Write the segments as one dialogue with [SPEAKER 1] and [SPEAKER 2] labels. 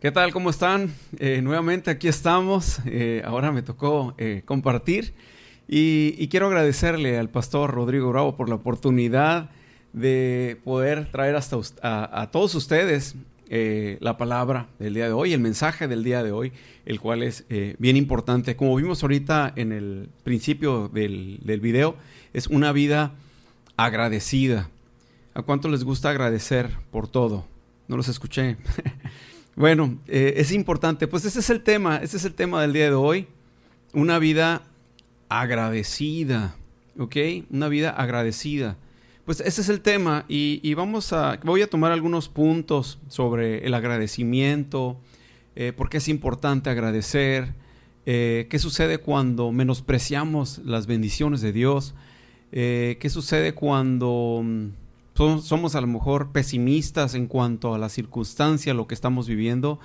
[SPEAKER 1] ¿Qué tal? ¿Cómo están? Eh, nuevamente aquí estamos. Eh, ahora me tocó eh, compartir y, quiero agradecerle al pastor Rodrigo Bravo por la oportunidad de poder traer hasta a, todos ustedes la palabra del día de hoy, el mensaje del día de hoy, el cual es bien importante. Como vimos ahorita en el principio del, del video, es una vida agradecida. ¿A cuánto les gusta agradecer por todo? No los escuché. Bueno, eh, es importante, pues ese es el tema, ese es el tema del día de hoy, una vida agradecida, ¿ok? Una vida agradecida. Pues ese es el tema y, vamos a, voy a tomar algunos puntos sobre el agradecimiento, eh, por qué es importante agradecer, eh, qué sucede cuando menospreciamos las bendiciones de Dios, qué sucede cuando mm, somos, a lo mejor pesimistas en cuanto a la circunstancia, lo que estamos viviendo.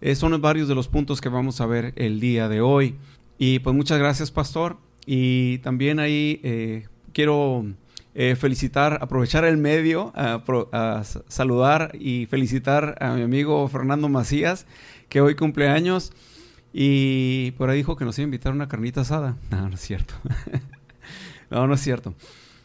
[SPEAKER 1] Eh, son varios de los puntos que vamos a ver el día de hoy. Y pues muchas gracias, pastor. Y también ahí eh, quiero eh, felicitar, aprovechar el medio, a, saludar y felicitar a mi amigo Fernando Macías, que hoy cumple años. Y por ahí dijo que nos iba a invitar a una carnita asada. No, no es cierto. no, no es cierto.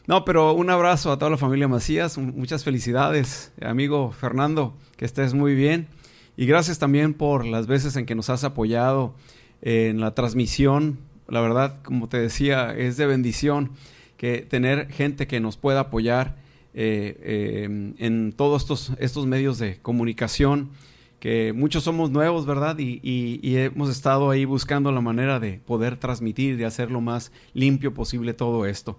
[SPEAKER 1] No, pero un abrazo a toda la familia Macías, muchas felicidades, amigo Fernando, que estés muy bien. Y gracias también por las veces en que nos has apoyado en la transmisión. La verdad, como te decía, es de bendición que tener gente que nos pueda apoyar eh, eh, en todos estos, estos medios de comunicación, que muchos somos nuevos, ¿verdad? Y, y, hemos estado ahí buscando la manera de poder transmitir, de hacer lo más limpio posible todo esto.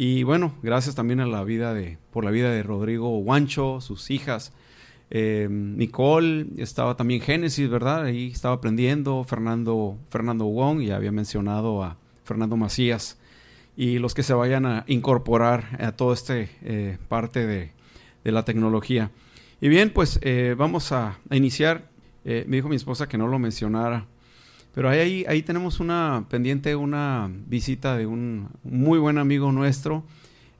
[SPEAKER 1] Y bueno, gracias también a la vida de, por la vida de Rodrigo Guancho, sus hijas. Eh, Nicole, estaba también Génesis, ¿verdad? Ahí estaba aprendiendo, Fernando, Fernando Wong, y había mencionado a Fernando Macías. Y los que se vayan a incorporar a toda esta eh, parte de, la tecnología. Y bien, pues eh, vamos a iniciar. me dijo mi esposa que no lo mencionara pero ahí, ahí tenemos una pendiente, una visita de un muy buen amigo nuestro.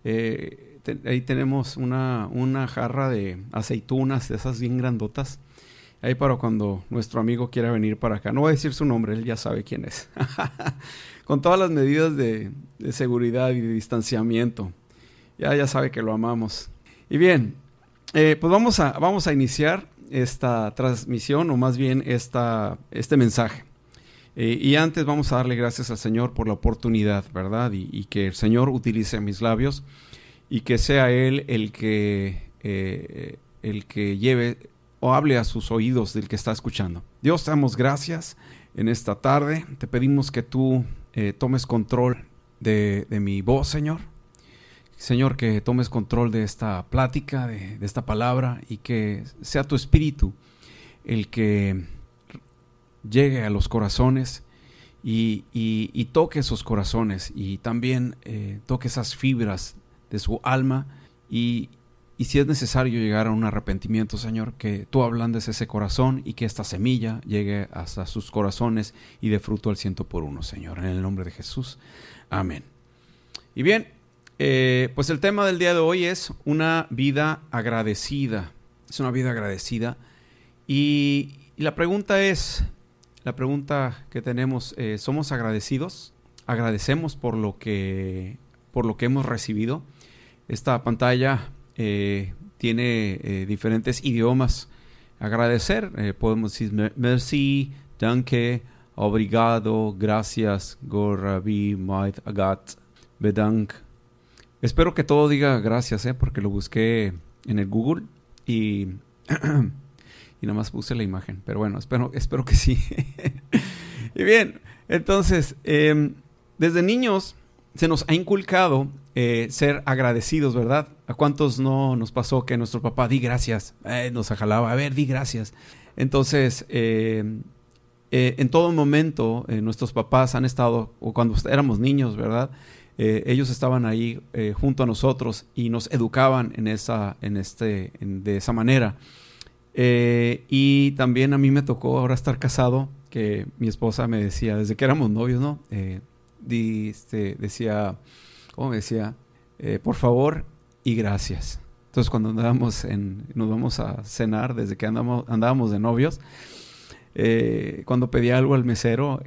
[SPEAKER 1] Eh, ahí tenemos una, una jarra de aceitunas, de esas bien grandotas. Ahí para cuando nuestro amigo quiera venir para acá. No voy a decir su nombre, él ya sabe quién es. Con todas las medidas de, seguridad y de distanciamiento. Ya, ya sabe que lo amamos. Y bien, eh, pues vamos a, vamos a iniciar esta transmisión o más bien esta, este mensaje. Eh, y antes vamos a darle gracias al Señor por la oportunidad, ¿verdad? Y, que el Señor utilice mis labios y que sea Él el que, eh, el que lleve o hable a sus oídos del que está escuchando. Dios, te damos gracias en esta tarde. Te pedimos que tú eh, tomes control de, mi voz, Señor. Señor, que tomes control de esta plática, de, de esta palabra y que sea tu espíritu el que llegue a los corazones y, toque esos corazones y también eh, toque esas fibras de su alma y, si es necesario llegar a un arrepentimiento, Señor, que tú ablandes ese corazón y que esta semilla llegue hasta sus corazones y dé fruto al ciento por uno, Señor, en el nombre de Jesús. Amén. Y bien, eh, pues el tema del día de hoy es una vida agradecida. Es una vida agradecida. y la pregunta es, la pregunta que tenemos, eh, ¿somos agradecidos? ¿Agradecemos por lo que, por lo que hemos recibido? Esta pantalla eh, tiene eh, diferentes idiomas. Agradecer, podemos decir merci, danke, obrigado, gracias, gorabi, mait, agat, bedank. Espero que todo diga gracias, porque lo busqué en el Google y y nada más puse la imagen. Pero bueno, espero, espero que sí. y bien, entonces, em, desde niños se nos ha inculcado eh, ser agradecidos, ¿verdad? ¿A cuántos no nos pasó que nuestro papá di gracias? Eh, nos ajalaba, a ver, di gracias. Entonces, em, eh, en todo momento, nuestros papás han estado, o cuando éramos niños, ¿verdad? ellos estaban ahí junto a nosotros y nos educaban en esa, en este, de esa manera. Eh, y también a mí me tocó ahora estar casado, que mi esposa me decía, desde que éramos novios, ¿no? Eh, este, decía, ¿cómo me decía? Eh, por favor y gracias. Entonces cuando andábamos en, nos vamos a cenar, desde que andamos, andábamos de novios, eh, cuando pedía algo al mesero,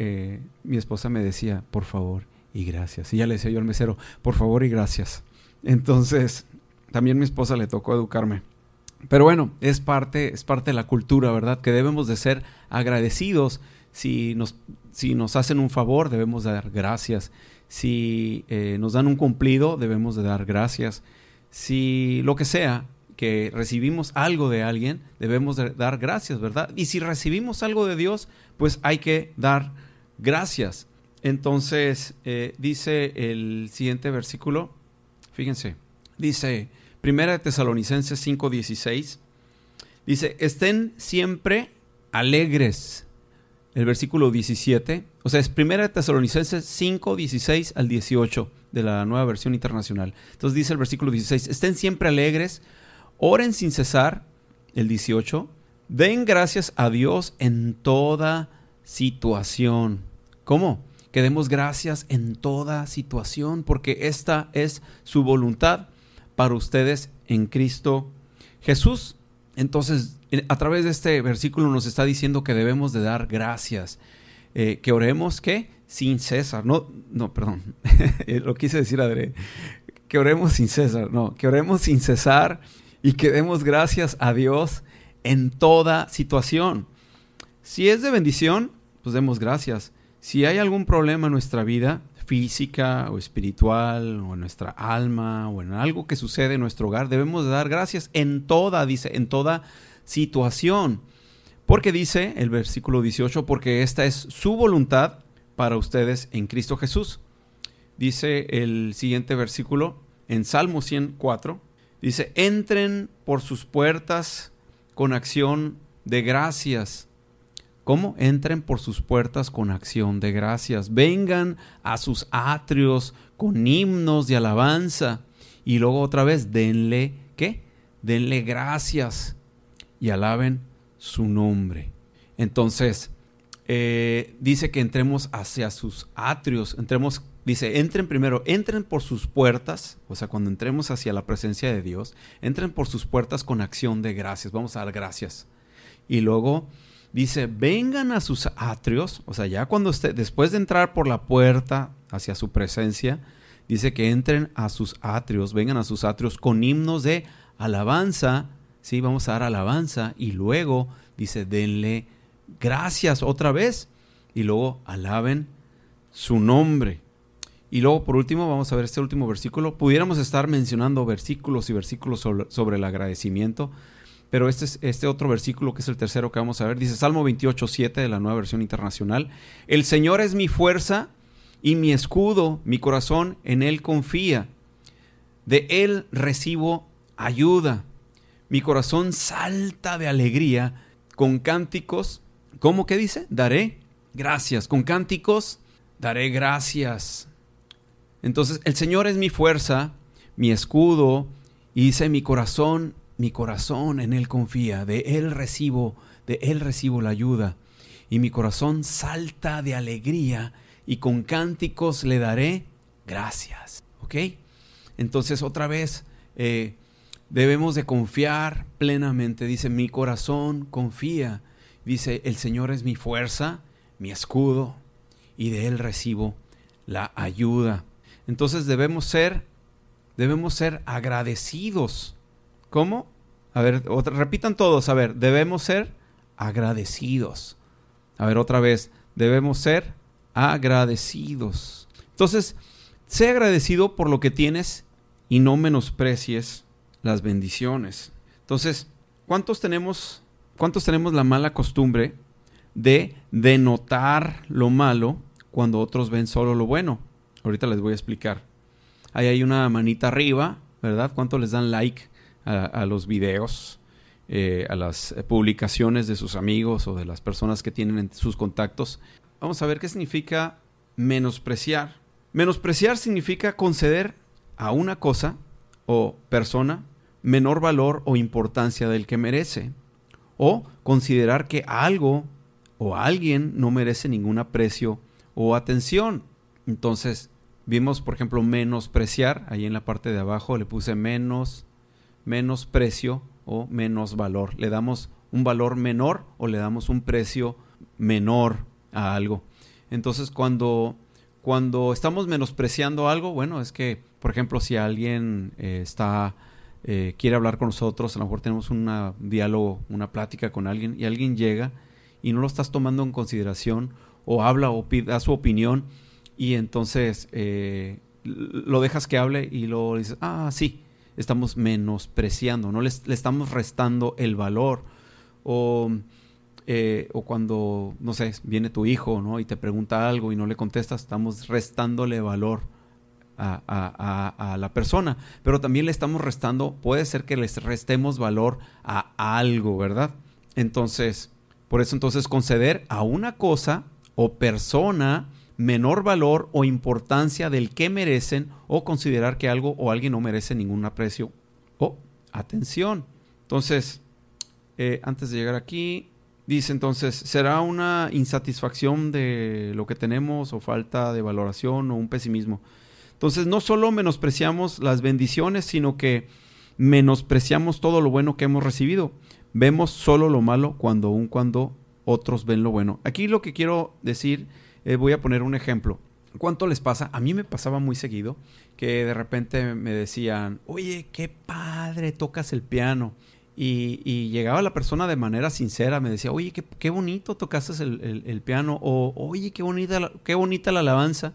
[SPEAKER 1] mi esposa me decía, por favor y gracias. Y ya le decía yo al mesero, por favor y gracias. Entonces, también mi esposa le tocó educarme. Pero bueno, es parte, es parte de la cultura, ¿verdad? Que debemos de ser agradecidos. Si nos, si nos hacen un favor, debemos de dar gracias. Si eh, nos dan un cumplido, debemos de dar gracias. Si lo que sea, que recibimos algo de alguien, debemos de dar gracias, ¿verdad? Y si recibimos algo de Dios, pues hay que dar gracias. Entonces, eh, dice el siguiente versículo, fíjense, dice, Primera de Tesalonicenses 5:16, dice, estén siempre alegres. El versículo 17, o sea, es Primera de Tesalonicenses 5, 16 al 18 de la nueva versión internacional. Entonces dice el versículo 16, estén siempre alegres, oren sin cesar, el 18, den gracias a Dios en toda situación. ¿Cómo? que demos gracias en toda situación, porque esta es su voluntad para ustedes en Cristo Jesús. Entonces, a través de este versículo nos está diciendo que debemos de dar gracias, eh, que oremos que sin cesar, no, no, perdón, lo quise decir Adre, que oremos sin cesar, no, que oremos sin cesar y que demos gracias a Dios en toda situación. Si es de bendición, pues demos gracias. Si hay algún problema en nuestra vida, física o espiritual, o en nuestra alma, o en algo que sucede en nuestro hogar, debemos dar gracias en toda, dice, en toda situación. Porque dice el versículo 18, porque esta es su voluntad para ustedes en Cristo Jesús. Dice el siguiente versículo en Salmo 104, dice, entren por sus puertas con acción de gracias ¿Cómo? Entren por sus puertas con acción de gracias. Vengan a sus atrios con himnos de alabanza. Y luego otra vez, denle, ¿qué? Denle gracias y alaben su nombre. Entonces, eh, dice que entremos hacia sus atrios. Entremos, dice, entren primero, entren por sus puertas. O sea, cuando entremos hacia la presencia de Dios, entren por sus puertas con acción de gracias. Vamos a dar gracias. Y luego dice, vengan a sus atrios, o sea, ya cuando usted, después de entrar por la puerta hacia su presencia, dice que entren a sus atrios, vengan a sus atrios con himnos de alabanza, sí, vamos a dar alabanza, y luego dice, denle gracias otra vez, y luego alaben su nombre. Y luego, por último, vamos a ver este último versículo. Pudiéramos estar mencionando versículos y versículos sobre, sobre el agradecimiento, pero este, es, este otro versículo, que es el tercero que vamos a ver, dice Salmo 28, 7 de la nueva versión internacional, el Señor es mi fuerza y mi escudo, mi corazón en Él confía, de Él recibo ayuda, mi corazón salta de alegría con cánticos, ¿cómo que dice? Daré gracias, con cánticos daré gracias. Entonces, el Señor es mi fuerza, mi escudo, y dice, mi corazón mi corazón en Él confía, de Él recibo, de Él recibo la ayuda. Y mi corazón salta de alegría y con cánticos le daré gracias. ¿Ok? Entonces otra vez eh, debemos de confiar plenamente. Dice, mi corazón confía. Dice, el Señor es mi fuerza, mi escudo, y de Él recibo la ayuda. Entonces debemos ser, debemos ser agradecidos ¿Cómo? A ver, repitan todos. A ver, debemos ser agradecidos. A ver, otra vez. Debemos ser agradecidos. Entonces, sé agradecido por lo que tienes y no menosprecies las bendiciones. Entonces, ¿cuántos tenemos, cuántos tenemos la mala costumbre de denotar lo malo cuando otros ven solo lo bueno? Ahorita les voy a explicar. Ahí hay una manita arriba, ¿verdad? ¿Cuántos les dan like a, los videos, eh, a las publicaciones de sus amigos o de las personas que tienen en sus contactos. Vamos a ver qué significa menospreciar. Menospreciar significa conceder a una cosa o persona menor valor o importancia del que merece, o considerar que algo o alguien no merece ningún aprecio o atención. Entonces, vimos, por ejemplo, menospreciar, ahí en la parte de abajo le puse menos menos precio o menos valor. Le damos un valor menor o le damos un precio menor a algo. Entonces, cuando, cuando estamos menospreciando algo, bueno, es que, por ejemplo, si alguien eh, está, eh, quiere hablar con nosotros, a lo mejor tenemos un diálogo, una plática con alguien, y alguien llega y no lo estás tomando en consideración, o habla o da su opinión, y entonces eh, lo dejas que hable y lo dices, ah, sí, estamos menospreciando, no le, estamos restando el valor. O eh, o cuando, no sé, viene tu hijo, ¿no? Y te pregunta algo y no le contestas, estamos restándole valor a, la persona. Pero también le estamos restando, puede ser que les restemos valor a algo, ¿verdad? Entonces, por eso entonces conceder a una cosa o persona menor valor o importancia del que merecen o considerar que algo o alguien no merece ningún aprecio o atención. Entonces, eh, antes de llegar aquí, Dice entonces, ¿será una insatisfacción de lo que tenemos o falta de valoración o un pesimismo? Entonces, no solo menospreciamos las bendiciones, sino que menospreciamos todo lo bueno que hemos recibido. Vemos solo lo malo cuando aun cuando otros ven lo bueno. Aquí lo que quiero decir, eh, voy a poner un ejemplo. ¿Cuánto les pasa? A mí me pasaba muy seguido que de repente me decían, oye, qué padre tocas el piano. Y, llegaba la persona de manera sincera, me decía, oye, qué, qué bonito tocaste el, piano, o oye, qué bonita, la, qué bonita la alabanza.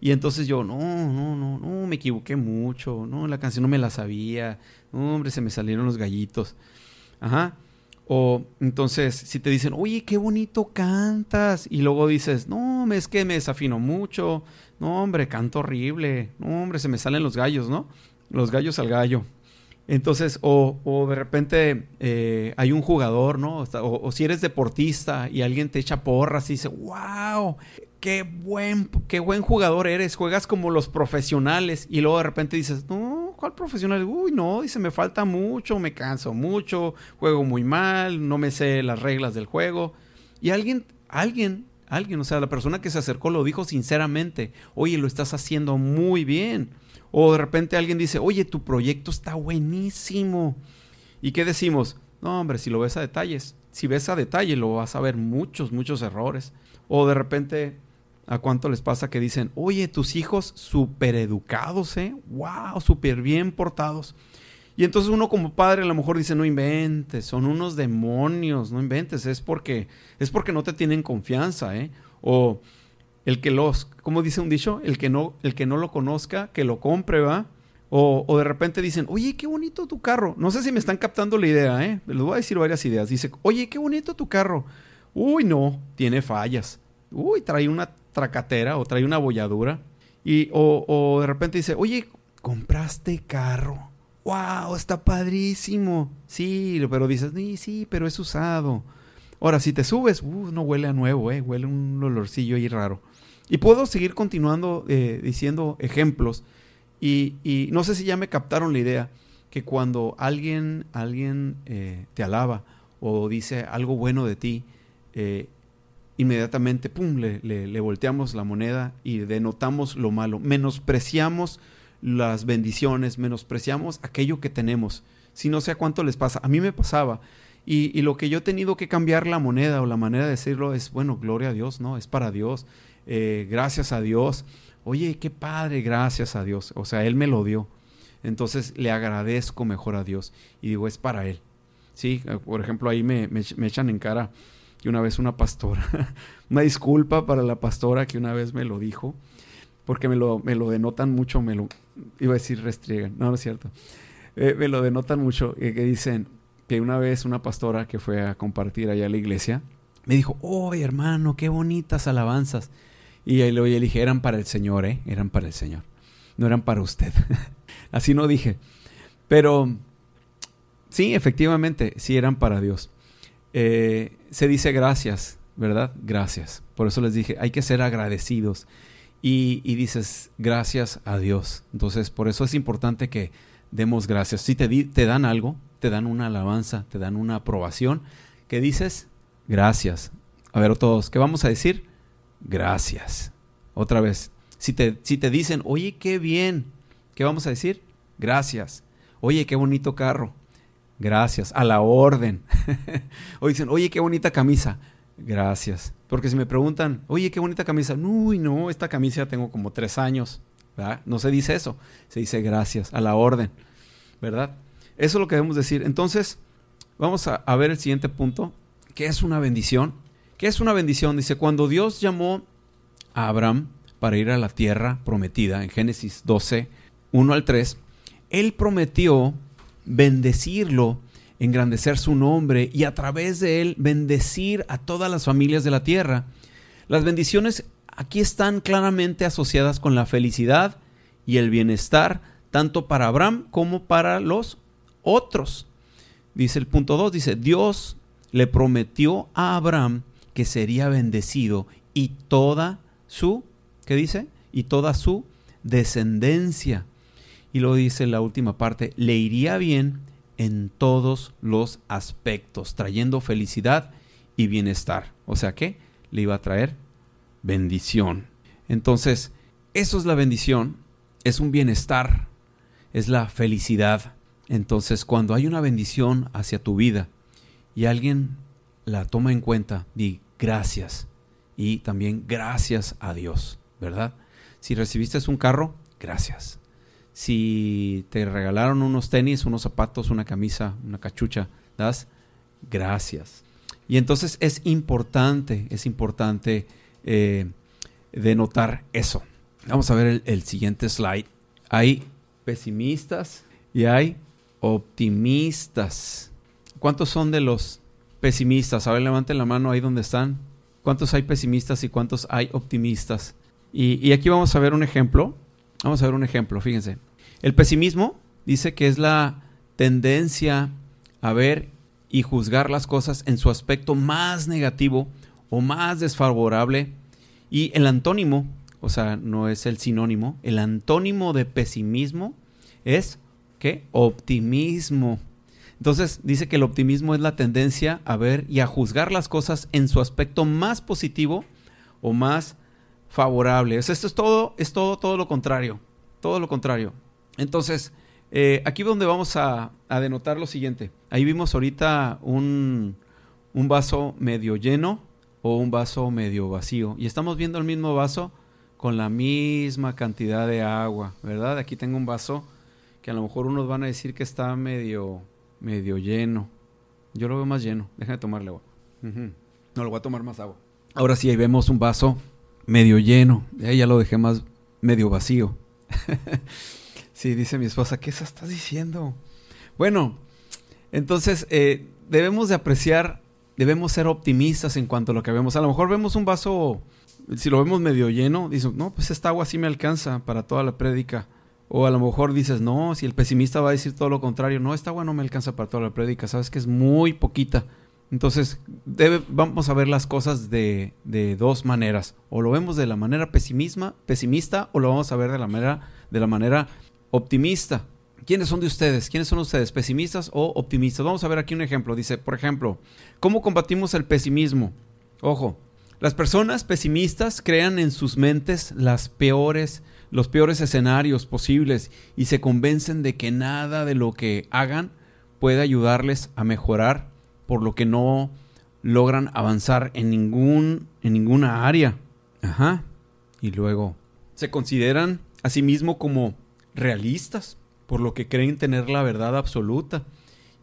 [SPEAKER 1] Y entonces yo, no, no, no, no, me equivoqué mucho, no, la canción no me la sabía, hombre, se me salieron los gallitos. Ajá. O entonces, si te dicen, oye, qué bonito cantas, y luego dices, no, es que me desafino mucho, no, hombre, canto horrible, no, hombre, se me salen los gallos, ¿no? Los gallos al gallo. Entonces, o, o de repente eh, hay un jugador, ¿no? O, si eres deportista y alguien te echa porras y dice, wow, qué buen, qué buen jugador eres, juegas como los profesionales. Y luego de repente dices, no, ¿cuál profesional? Uy, no, dice, me falta mucho, me canso mucho, juego muy mal, no me sé las reglas del juego. Y alguien, alguien, alguien, o sea, la persona que se acercó lo dijo sinceramente, oye, lo estás haciendo muy bien. O de repente alguien dice, oye, tu proyecto está buenísimo. ¿Y qué decimos? No, hombre, si lo ves a detalles, si ves a detalle, lo vas a ver muchos, muchos errores. O de repente, ¿a cuánto les pasa que dicen, oye, tus hijos súper educados, ¿eh? ¡Wow! Súper bien portados. Y entonces uno como padre a lo mejor dice, no inventes, son unos demonios, no inventes, es porque, es porque no te tienen confianza, ¿eh? O el que los, como dice un dicho, el que no, el que no lo conozca, que lo compre, ¿va? O, o, de repente dicen, oye, qué bonito tu carro. No sé si me están captando la idea, ¿eh? Les voy a decir varias ideas. Dice, oye, qué bonito tu carro. Uy, no, tiene fallas. Uy, trae una tracatera o trae una bolladura. Y, o, o de repente dice, oye, compraste carro. ¡Wow! Está padrísimo. Sí, pero dices, sí, sí, pero es usado. Ahora, si te subes, uh, no huele a nuevo, ¿eh? Huele un olorcillo ahí raro. Y puedo seguir continuando eh, diciendo ejemplos. Y, no sé si ya me captaron la idea que cuando alguien, alguien eh, te alaba o dice algo bueno de ti, eh, inmediatamente, pum, le, volteamos la moneda y denotamos lo malo. Menospreciamos las bendiciones, menospreciamos aquello que tenemos. Si no sé a cuánto les pasa. A mí me pasaba. Y, y, lo que yo he tenido que cambiar la moneda o la manera de decirlo es, bueno, gloria a Dios, ¿no? Es para Dios. Eh, gracias a Dios. Oye, qué padre, gracias a Dios. O sea, Él me lo dio. Entonces le agradezco mejor a Dios. Y digo, es para Él. Sí, eh, por ejemplo, ahí me, me, echan en cara que una vez una pastora, una disculpa para la pastora que una vez me lo dijo, porque me lo, me lo denotan mucho, me lo, iba a decir restriegan, no, no es cierto, eh, me lo denotan mucho, que dicen que una vez una pastora que fue a compartir allá a la iglesia, me dijo, oh hermano, qué bonitas alabanzas. Y ahí le dije, eran para el Señor, ¿eh? Eran para el Señor. No eran para usted. Así no dije. Pero sí, efectivamente, sí eran para Dios. Eh, se dice gracias, ¿verdad? Gracias. Por eso les dije, hay que ser agradecidos. Y, dices, gracias a Dios. Entonces, por eso es importante que demos gracias. Si te, te dan algo, te dan una alabanza, te dan una aprobación, que dices, gracias. A ver, todos, ¿qué vamos a decir? gracias. Otra vez, si te, si te dicen, oye, qué bien, ¿qué vamos a decir? Gracias. Oye, qué bonito carro. Gracias. A la orden. o dicen, oye, qué bonita camisa. gracias. Porque si me preguntan, oye, qué bonita camisa. Uy, no, esta camisa tengo como tres años. No se dice eso. Se dice gracias, a la orden. ¿Verdad? Eso es lo que debemos decir. Entonces, vamos a, a ver el siguiente punto. ¿Qué es una bendición? ¿Qué es una bendición? Dice, cuando Dios llamó a Abraham para ir a la tierra prometida, en Génesis 12, 1 al 3, Él prometió bendecirlo, engrandecer su nombre y a través de Él bendecir a todas las familias de la tierra. Las bendiciones aquí están claramente asociadas con la felicidad y el bienestar, tanto para Abraham como para los otros. Dice el punto 2, dice, Dios le prometió a Abraham que sería bendecido y toda su, ¿qué dice? Y toda su descendencia. Y lo dice la última parte, le iría bien en todos los aspectos, trayendo felicidad y bienestar. O sea que le iba a traer bendición. Entonces, eso es la bendición, es un bienestar, es la felicidad. Entonces, cuando hay una bendición hacia tu vida y alguien la toma en cuenta, di gracias y también gracias a Dios, ¿verdad? Si recibiste un carro, gracias. Si te regalaron unos tenis, unos zapatos, una camisa, una cachucha, das gracias. Y entonces es importante, es importante eh, denotar eso. Vamos a ver el, el siguiente slide. Hay pesimistas y hay optimistas. ¿Cuántos son de los pesimistas? A ver, levanten la mano ahí donde están. ¿Cuántos hay pesimistas y cuántos hay optimistas? Y, aquí vamos a ver un ejemplo. Vamos a ver un ejemplo, fíjense. El pesimismo dice que es la tendencia a ver y juzgar las cosas en su aspecto más negativo o más desfavorable. Y el antónimo, o sea, no es el sinónimo, el antónimo de pesimismo es ¿qué? Optimismo. Entonces dice que el optimismo es la tendencia a ver y a juzgar las cosas en su aspecto más positivo o más favorable. esto es todo, es todo, todo lo contrario. Todo lo contrario. Entonces, eh, aquí donde vamos a, denotar lo siguiente. Ahí vimos ahorita un, un vaso medio lleno o un vaso medio vacío. Y estamos viendo el mismo vaso con la misma cantidad de agua, ¿verdad? Aquí tengo un vaso que a lo mejor unos van a decir que está medio medio lleno. Yo lo veo más lleno. Déjame tomarle agua. No, lo voy a tomar más agua. Ahora sí, ahí vemos un vaso medio lleno. Ahí ya lo dejé más medio vacío. sí, dice mi esposa, ¿qué estás diciendo? Bueno, entonces eh, debemos de apreciar, debemos ser optimistas en cuanto a lo que vemos. A lo mejor vemos un vaso, si lo vemos medio lleno, dice, no, pues esta agua sí me alcanza para toda la prédica. O a lo mejor dices, no, si el pesimista va a decir todo lo contrario, no, esta agua no me alcanza para toda la prédica, sabes que es muy poquita. Entonces, vamos a ver las cosas de, de, dos maneras. O lo vemos de la manera pesimista o lo vamos a ver de la manera, de la manera optimista. ¿Quiénes son de ustedes? ¿Quiénes son ustedes? ¿Pesimistas o optimistas? Vamos a ver aquí un ejemplo. Dice, por ejemplo, ¿cómo combatimos el pesimismo? Ojo, las personas pesimistas crean en sus mentes las peores los peores escenarios posibles y se convencen de que nada de lo que hagan puede ayudarles a mejorar, por lo que no logran avanzar en, ningún, en ninguna área. Ajá. Y luego se consideran a sí mismos como realistas, por lo que creen tener la verdad absoluta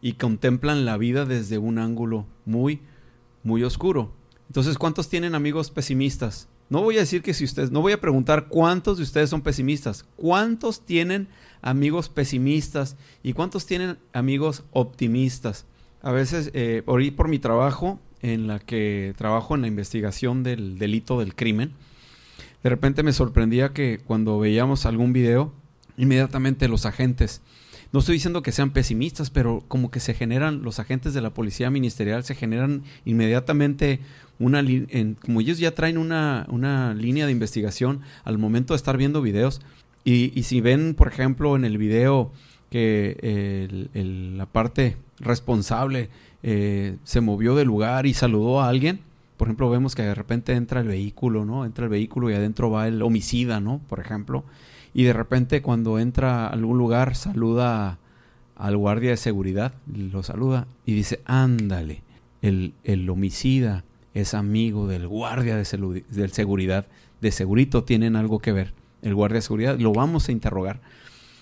[SPEAKER 1] y contemplan la vida desde un ángulo muy, muy oscuro. Entonces, ¿cuántos tienen amigos pesimistas? No voy a decir que si ustedes, no voy a preguntar cuántos de ustedes son pesimistas, cuántos tienen amigos pesimistas y cuántos tienen amigos optimistas. A veces, eh, por, por mi trabajo, en la que trabajo en la investigación del delito del crimen, de repente me sorprendía que cuando veíamos algún video, inmediatamente los agentes no estoy diciendo que sean pesimistas, pero como que se generan, los agentes de la policía ministerial se generan inmediatamente una, en, como ellos ya traen una, una, línea de investigación al momento de estar viendo videos, y, si ven, por ejemplo, en el video que la parte responsable eh, se movió del lugar y saludó a alguien, por ejemplo, vemos que de repente entra el vehículo, ¿no? Entra el vehículo y adentro va el homicida, ¿no? Por ejemplo y de repente cuando entra a algún lugar saluda al guardia de seguridad, lo saluda y dice, ándale, el, el homicida, es amigo del guardia de, seguridad. De segurito tienen algo que ver. El guardia de seguridad lo vamos a interrogar.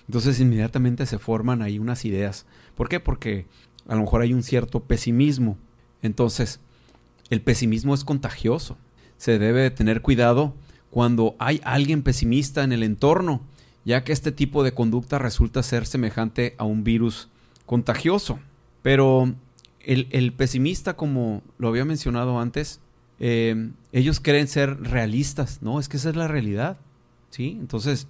[SPEAKER 1] Entonces inmediatamente se forman ahí unas ideas. ¿Por qué? Porque a lo mejor hay un cierto pesimismo. Entonces, el pesimismo es contagioso. Se debe tener cuidado cuando hay alguien pesimista en el entorno, ya que este tipo de conducta resulta ser semejante a un virus contagioso. Pero el, pesimista, como lo había mencionado antes, eh, ellos creen ser realistas, ¿no? Es que esa es la realidad, ¿sí? Entonces,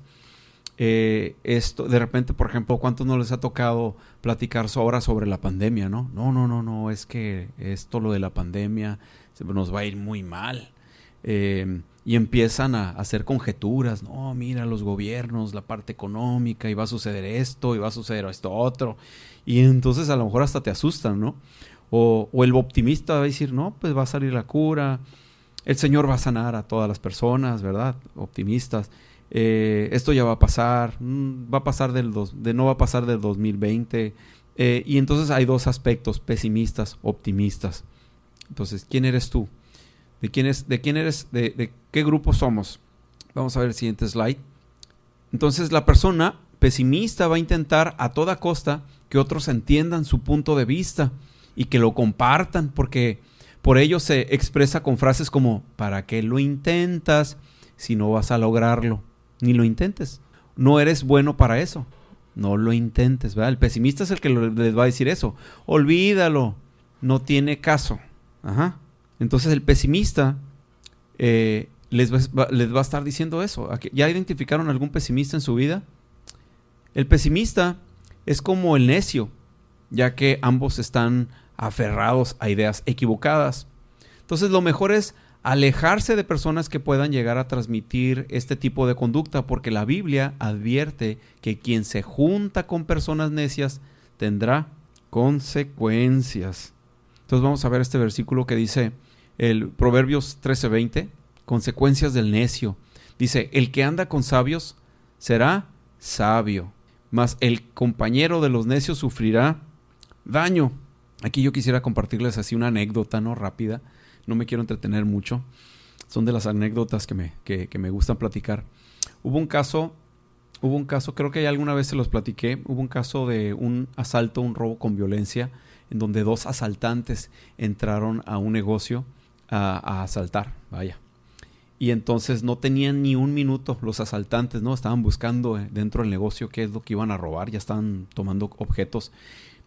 [SPEAKER 1] eh, esto, de repente, por ejemplo, ¿cuántos no les ha tocado platicar ahora sobre la pandemia, no? No, no, no, no, es que esto, lo de la pandemia, nos va a ir muy mal. Eh, y empiezan a, hacer conjeturas, no, mira los gobiernos, la parte económica, y va a suceder esto, y va a suceder esto otro. Y entonces a lo mejor hasta te asustan, ¿no? O, o el optimista va a decir, no, pues va a salir la cura, el Señor va a sanar a todas las personas, ¿verdad? Optimistas. Eh, esto ya va a pasar, mm, va a pasar del dos, de, no va a pasar del 2020. Eh, y entonces hay dos aspectos, pesimistas, optimistas. Entonces, ¿quién eres tú? ¿De quién, es, de quién eres? De, de qué grupo somos? Vamos a ver el siguiente slide. Entonces, la persona pesimista va a intentar a toda costa que otros entiendan su punto de vista y que lo compartan, porque por ello se expresa con frases como, ¿para qué lo intentas si no vas a lograrlo? Ni lo intentes. No eres bueno para eso. No lo intentes, ¿verdad? El pesimista es el que les va a decir eso. Olvídalo. No tiene caso. Ajá. Entonces el pesimista eh, les, va, les va a estar diciendo eso. ¿Ya identificaron algún pesimista en su vida? El pesimista es como el necio, ya que ambos están aferrados a ideas equivocadas. Entonces lo mejor es alejarse de personas que puedan llegar a transmitir este tipo de conducta, porque la Biblia advierte que quien se junta con personas necias tendrá consecuencias. Entonces vamos a ver este versículo que dice el Proverbios 13:20, consecuencias del necio. Dice, el que anda con sabios será sabio, mas el compañero de los necios sufrirá daño. Aquí yo quisiera compartirles así una anécdota, ¿no? Rápida no me quiero entretener mucho. Son de las anécdotas que me, que, me gustan platicar. Hubo un caso, hubo un caso, creo que alguna vez se los platiqué, hubo un caso de un asalto, un robo con violencia, en donde dos asaltantes entraron a un negocio a, a asaltar, vaya. Y entonces no tenían ni un minuto los asaltantes, ¿no? Estaban buscando eh, dentro del negocio qué es lo que iban a robar, ya estaban tomando objetos.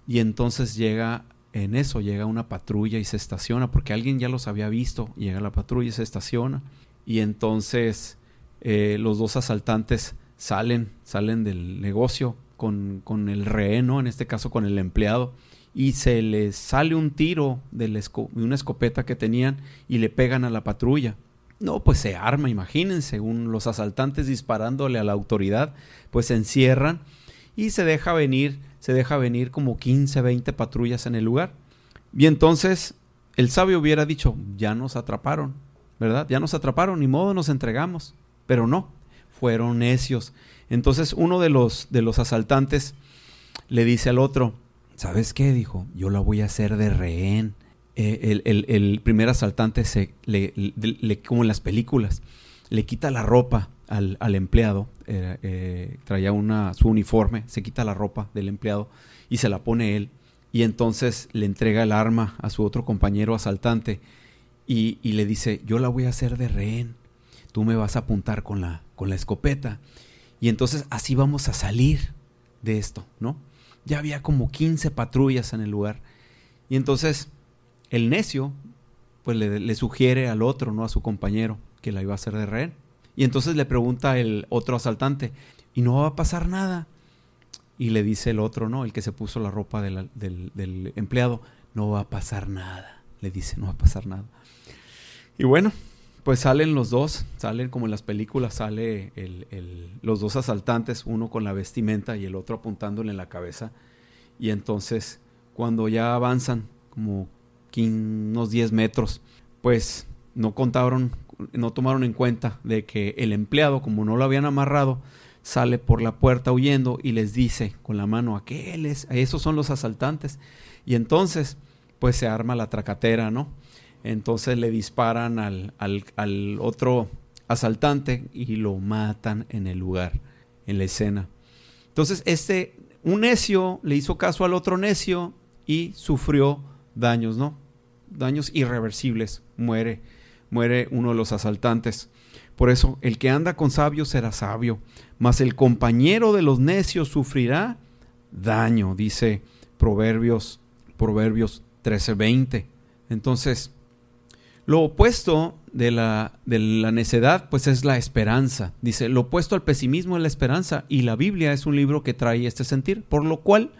[SPEAKER 1] Y entonces llega en eso llega una patrulla y se estaciona, porque alguien ya los había visto, llega la patrulla y se estaciona, y entonces eh, los dos asaltantes salen, salen del negocio con, con el rehén, en este caso con el empleado, y se les sale un tiro de, una escopeta que tenían y le pegan a la patrulla. No, pues se arma, imagínense, según los asaltantes disparándole a la autoridad, pues se encierran y se deja venir se deja venir como 15, 20 patrullas en el lugar. Y entonces el sabio hubiera dicho, ya nos atraparon, ¿verdad? Ya nos atraparon, ni modo nos entregamos. Pero no, fueron necios. Entonces uno de los, de los asaltantes le dice al otro, ¿sabes qué? Dijo, yo la voy a hacer de rehén. Eh, el, primer asaltante se, le, como en las películas, le quita la ropa al, empleado, eh, traía una, su uniforme, se quita la ropa del empleado y se la pone él. Y entonces le entrega el arma a su otro compañero asaltante y, le dice, yo la voy a hacer de rehén, tú me vas a apuntar con la, con la escopeta. Y entonces así vamos a salir de esto, ¿no? Ya había como 15 patrullas en el lugar. Y entonces el necio, pues le, le sugiere al otro, ¿no? A su compañero, que la iba a hacer de rehén. Y entonces le pregunta el otro asaltante, ¿y no va a pasar nada? Y le dice el otro, ¿no? El que se puso la ropa del, del, empleado, no va a pasar nada. Le dice, no va a pasar nada. Y bueno, pues salen los dos, salen como en las películas, sale el, los dos asaltantes, uno con la vestimenta y el otro apuntándole en la cabeza. Y entonces, cuando ya avanzan como unos 10 metros, pues no contaron no tomaron en cuenta de que el empleado, como no lo habían amarrado, sale por la puerta huyendo y les dice con la mano, aquellos, esos son los asaltantes. Y entonces, pues se arma la tracatera, ¿no? Entonces le disparan al, al, otro asaltante y lo matan en el lugar, en la escena. Entonces, este, un necio le hizo caso al otro necio y sufrió daños, ¿no? Daños irreversibles. Muere, muere uno de los asaltantes. Por eso, el que anda con sabios será sabio, mas el compañero de los necios sufrirá daño, dice Proverbios, Proverbios 13:20. Entonces, lo opuesto de la, de la necedad, pues es la esperanza. Dice, lo opuesto al pesimismo es la esperanza, y la Biblia es un libro que trae este sentir, por lo cual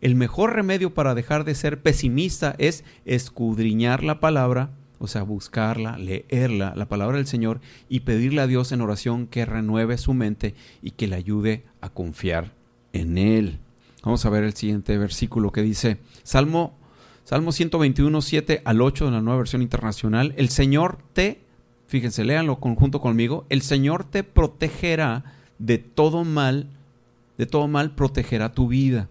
[SPEAKER 1] el mejor remedio para dejar de ser pesimista es escudriñar la palabra, o sea, buscarla, leerla, la palabra del Señor, y pedirle a Dios en oración que renueve su mente y que le ayude a confiar en Él. Vamos a ver el siguiente versículo que dice, Salmo, Salmo 121, 7 al 8 de la nueva versión internacional, el Señor te, fíjense, léanlo conjunto conmigo, el Señor te protegerá de todo mal, de todo mal protegerá tu vida.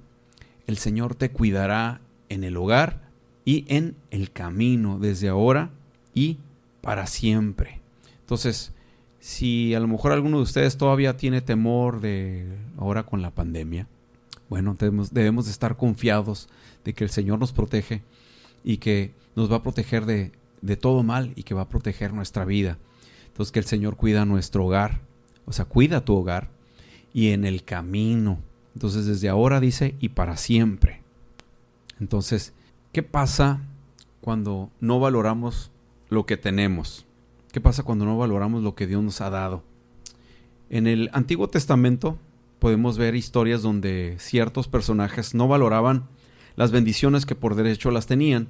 [SPEAKER 1] El Señor te cuidará en el hogar y en el camino desde ahora y para siempre. Entonces, si a lo mejor alguno de ustedes todavía tiene temor de ahora con la pandemia, bueno, debemos, debemos de estar confiados de que el Señor nos protege y que nos va a proteger de, de todo mal y que va a proteger nuestra vida. Entonces que el Señor cuida nuestro hogar, o sea, cuida tu hogar y en el camino. Entonces desde ahora dice y para siempre. Entonces, ¿qué pasa cuando no valoramos lo que tenemos? ¿Qué pasa cuando no valoramos lo que Dios nos ha dado? En el Antiguo Testamento podemos ver historias donde ciertos personajes no valoraban las bendiciones que por derecho las tenían.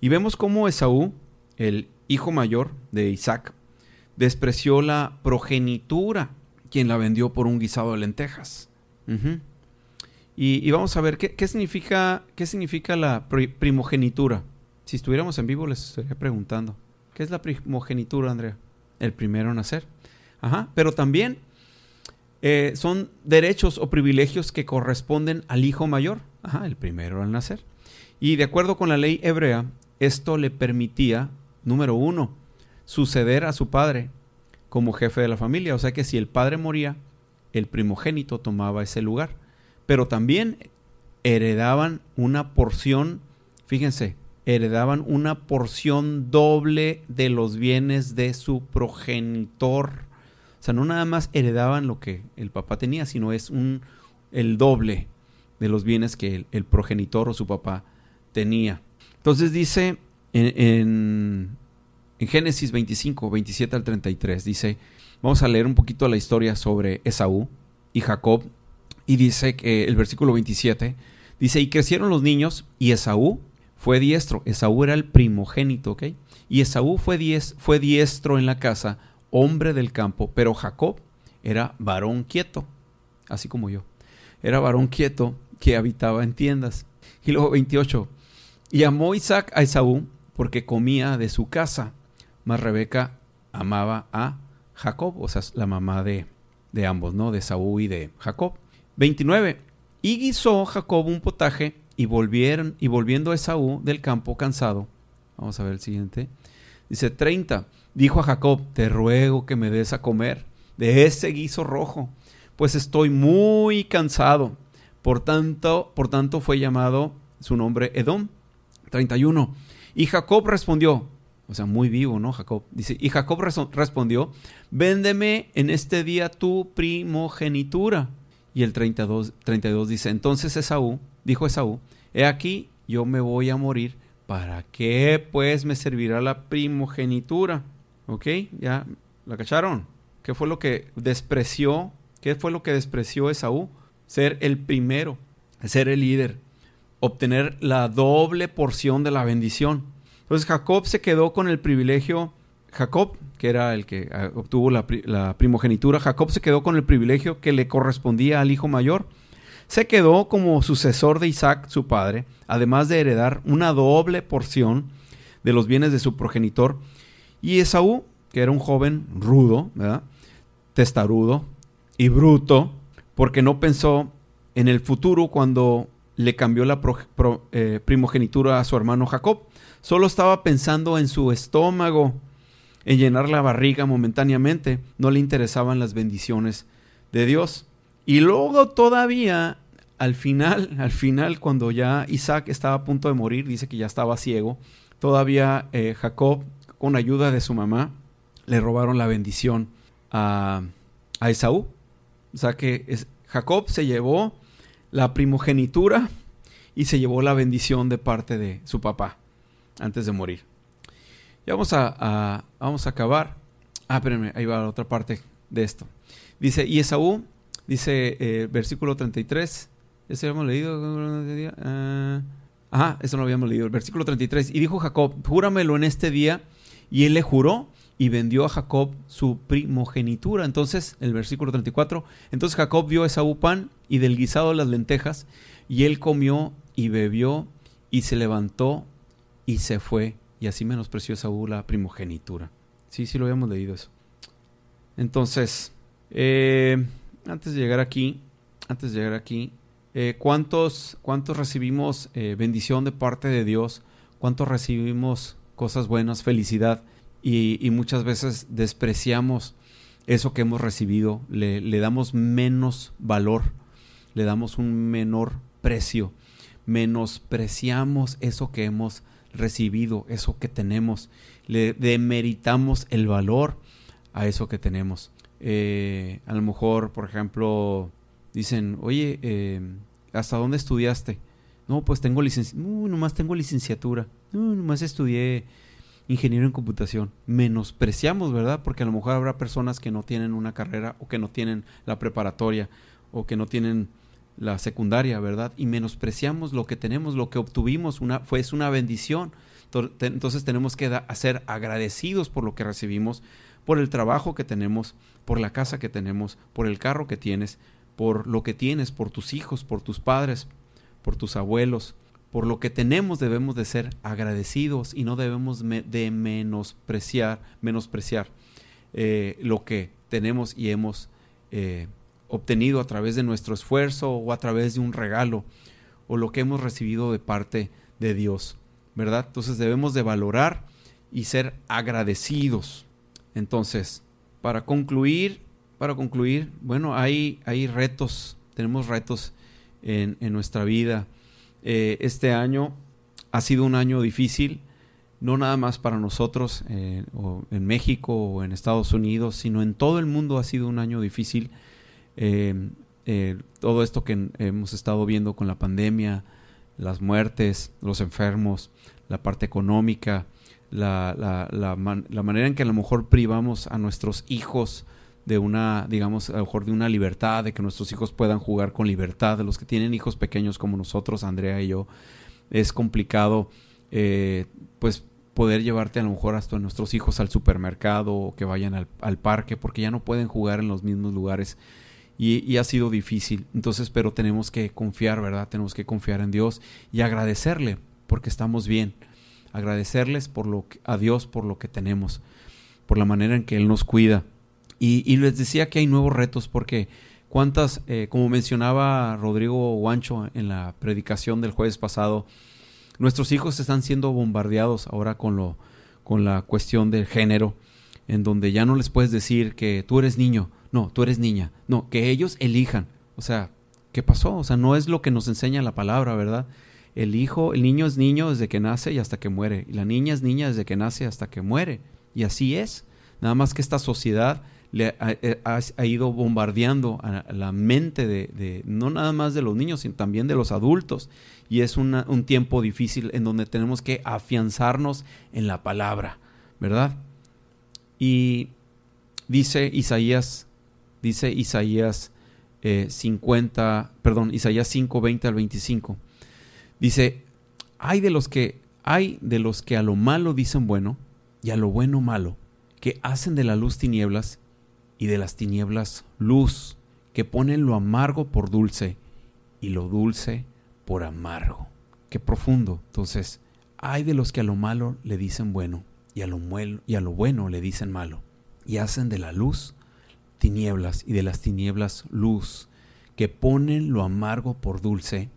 [SPEAKER 1] Y vemos cómo Esaú, el hijo mayor de Isaac, despreció la progenitura, quien la vendió por un guisado de lentejas. Y, vamos a ver qué, significa, qué significa la primogenitura. Si estuviéramos en vivo les estaría preguntando. ¿Qué es la primogenitura, Andrea? El primero a nacer. Ajá. Pero también eh, son derechos o privilegios que corresponden al hijo mayor, Ajá, el primero al nacer. Y de acuerdo con la ley hebrea, esto le permitía, número uno, suceder a su padre como jefe de la familia. O sea que si el padre moría, el primogénito tomaba ese lugar. Pero también heredaban una porción, fíjense, heredaban una porción doble de los bienes de su progenitor. O sea, no nada más heredaban lo que el papá tenía, sino es un, el doble de los bienes que el, progenitor o su papá tenía. Entonces dice en, en, Génesis 25, 27 al 33, dice, vamos a leer un poquito la historia sobre Esaú y Jacob, y dice que el versículo 27, dice, y crecieron los niños, y Esaú fue diestro, Esaú era el primogénito, ¿ok? Y Esaú fue, fue diestro en la casa hombre del campo, pero Jacob era varón quieto, así como yo. Era varón quieto que habitaba en tiendas. Y luego 28. Y amó Isaac a Esaú porque comía de su casa, mas Rebeca amaba a Jacob, o sea, la mamá de, de ambos, ¿no? De Esaú y de Jacob. 29. Y guisó Jacob un potaje y volvieron y volviendo Esaú del campo cansado. Vamos a ver el siguiente. Dice 30 dijo a Jacob, te ruego que me des a comer de ese guiso rojo, pues estoy muy cansado. Por tanto, por tanto fue llamado su nombre Edom. 31. Y Jacob respondió, o sea, muy vivo, ¿no? Jacob dice, y Jacob respondió, véndeme en este día tu primogenitura. Y el 32, 32 dice, entonces Esaú, dijo Esaú, he aquí, yo me voy a morir, ¿para qué pues me servirá la primogenitura? ¿Ok? ¿Ya la cacharon? ¿Qué fue lo que despreció? ¿Qué fue lo que despreció Esaú? Ser el primero, ser el líder, obtener la doble porción de la bendición. Entonces Jacob se quedó con el privilegio, Jacob, que era el que ah, obtuvo la, primogenitura, Jacob se quedó con el privilegio que le correspondía al hijo mayor. Se quedó como sucesor de Isaac, su padre, además de heredar una doble porción de los bienes de su progenitor y Esaú, que era un joven rudo, testarudo y bruto, porque no pensó en el futuro cuando le cambió la eh, primogenitura a su hermano Jacob. Solo estaba pensando en su estómago, en llenar la barriga momentáneamente. No le interesaban las bendiciones de Dios. Y luego todavía, al final, al final, cuando ya Isaac estaba a punto de morir, dice que ya estaba ciego, todavía eh, Jacob, con ayuda de su mamá, le robaron la bendición a, a Esaú. O sea que Jacob se llevó la primogenitura y se llevó la bendición de parte de su papá antes de morir. Ya vamos a, vamos a acabar. Ah, espérenme, ahí va la otra parte de esto. Dice, y Esaú, dice eh, versículo 33, ¿ese habíamos leído? Ah, ajá, eso no habíamos leído. El versículo 33, y dijo Jacob, júramelo en este día, y él le juró y vendió a Jacob su primogenitura. Entonces, el versículo 34, entonces Jacob vio a Esaú pan y del guisado las lentejas, y él comió y bebió y se levantó y se fue, y así menospreció Esaú la primogenitura. Sí, sí lo habíamos leído eso. Entonces, eh, antes de llegar aquí, antes de llegar aquí, eh, ¿cuántos, ¿cuántos recibimos eh, bendición de parte de Dios? ¿Cuántos recibimos cosas buenas, felicidad? y, muchas veces despreciamos eso que hemos recibido, le, damos menos valor, le damos un menor precio, menospreciamos eso que hemos recibido, eso que tenemos, le demeritamos el valor a eso que tenemos. Eh, a lo mejor, por ejemplo, dicen, oye, eh, ¿hasta dónde estudiaste? No, pues tengo licenciatura, no, nomás tengo licenciatura, no, nomás estudié ingeniero en computación. Menospreciamos, ¿verdad? Porque a lo mejor habrá personas que no tienen una carrera o que no tienen la preparatoria o que no tienen la secundaria, ¿verdad? Y menospreciamos lo que tenemos, lo que obtuvimos, una, fue es una bendición. Entonces tenemos que ser agradecidos por lo que recibimos, por el trabajo que tenemos, por la casa que tenemos, por el carro que tienes, por lo que tienes, por tus hijos, por tus padres, por tus abuelos, por lo que tenemos debemos de ser agradecidos y no debemos de menospreciar, menospreciar eh, lo que tenemos y hemos eh, obtenido a través de nuestro esfuerzo o a través de un regalo o lo que hemos recibido de parte de Dios, ¿verdad? Entonces debemos de valorar y ser agradecidos. Entonces, para concluir, para concluir, bueno, hay, hay retos, tenemos retos en, en nuestra vida eh, este año ha sido un año difícil, no nada más para nosotros eh, en México o en Estados Unidos, sino en todo el mundo ha sido un año difícil. Eh, todo esto que hemos estado viendo con la pandemia, las muertes, los enfermos, la parte económica, la, la, manera en que a lo mejor privamos a nuestros hijos de una, digamos, a lo mejor de una libertad, de que nuestros hijos puedan jugar con libertad, de los que tienen hijos pequeños como nosotros, Andrea y yo, es complicado, eh, pues poder llevarte a lo mejor hasta nuestros hijos al supermercado o que vayan al, parque porque ya no pueden jugar en los mismos lugares y, ha sido difícil. Entonces, pero tenemos que confiar, ¿verdad? Tenemos que confiar en Dios y agradecerle porque estamos bien. Agradecerles por lo a Dios por lo que tenemos, por la manera en que Él nos cuida y, les decía que hay nuevos retos porque cuántas, eh, como mencionaba Rodrigo Guancho en la predicación del jueves pasado, nuestros hijos están siendo bombardeados ahora con, lo, con la cuestión del género, en donde ya no les puedes decir que tú eres niño, no, tú eres niña, no, que ellos elijan. O sea, ¿qué pasó? O sea, no es lo que nos enseña la palabra, ¿verdad? El hijo, el niño es niño desde que nace y hasta que muere, y la niña es niña desde que nace hasta que muere, y así es. Nada más que esta sociedad le eh, ha, ido bombardeando a la mente de, no nada más de los niños, sino también de los adultos. Y es un tiempo difícil en donde tenemos que afianzarnos en la palabra, ¿verdad? Y dice Isaías, dice Isaías 50, eh, perdón, Isaías 5, 20 al 25. Dice, hay de los que, hay de los que a lo malo dicen bueno y a lo bueno malo, que hacen de la luz tinieblas y de las tinieblas luz, que ponen lo amargo por dulce y lo dulce por amargo. Qué profundo. Entonces, hay de los que a lo malo le dicen bueno y a lo, y a lo bueno le dicen malo, y hacen de la luz tinieblas y de las tinieblas luz, que ponen lo amargo por dulce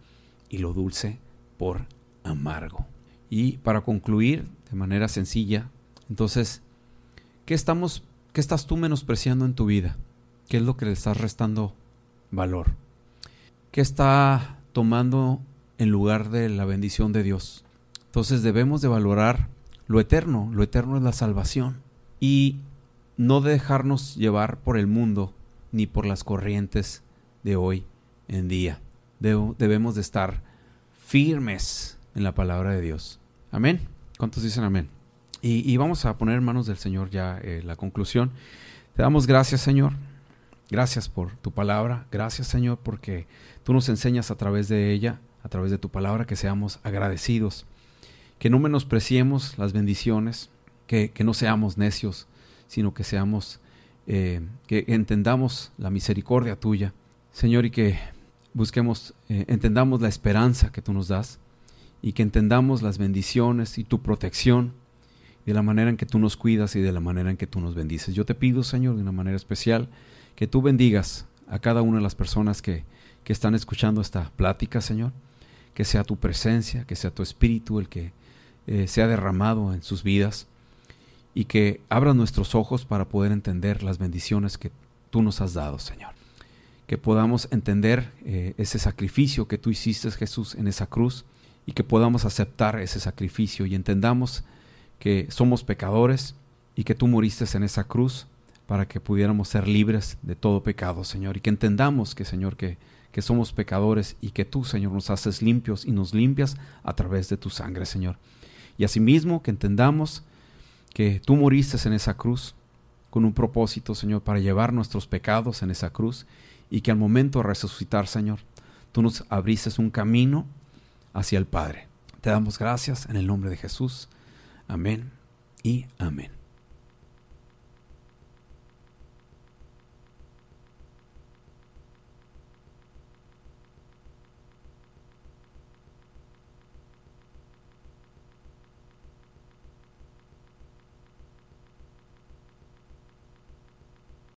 [SPEAKER 1] y lo dulce por amargo. Y para concluir de manera sencilla, entonces, ¿qué estamos qué estás tú menospreciando en tu vida? ¿Qué es lo que le estás restando valor? ¿Qué está tomando en lugar de la bendición de Dios? Entonces debemos de valorar lo eterno, lo eterno es la salvación y no dejarnos llevar por el mundo ni por las corrientes de hoy en día. debemos de estar firmes en la palabra de Dios. Amén. ¿Cuántos dicen amén? Y, vamos a poner en manos del Señor ya eh, la conclusión. Te damos gracias, Señor. Gracias por tu palabra. Gracias, Señor, porque tú nos enseñas a través de ella, a través de tu palabra, que seamos agradecidos, que no menospreciemos las bendiciones, que, no seamos necios, sino que seamos, eh, que entendamos la misericordia tuya, Señor, y que busquemos, eh, entendamos la esperanza que tú nos das y que entendamos las bendiciones y tu protección de la manera en que tú nos cuidas y de la manera en que tú nos bendices. Yo te pido, Señor, de una manera especial, que tú bendigas a cada una de las personas que, que están escuchando esta plática, Señor, que sea tu presencia, que sea tu espíritu el que eh, sea derramado en sus vidas y que abra nuestros ojos para poder entender las bendiciones que tú nos has dado, Señor. Que podamos entender eh, ese sacrificio que tú hiciste, Jesús, en esa cruz y que podamos aceptar ese sacrificio y entendamos que somos pecadores y que tú moriste en esa cruz para que pudiéramos ser libres de todo pecado, Señor, y que entendamos que, Señor, que, que somos pecadores y que tú, Señor, nos haces limpios y nos limpias a través de tu sangre, Señor. Y asimismo que entendamos que tú moriste en esa cruz con un propósito, Señor, para llevar nuestros pecados en esa cruz y que al momento de resucitar, Señor, tú nos abriste un camino hacia el Padre. Te damos gracias en el nombre de Jesús. Amén y amén.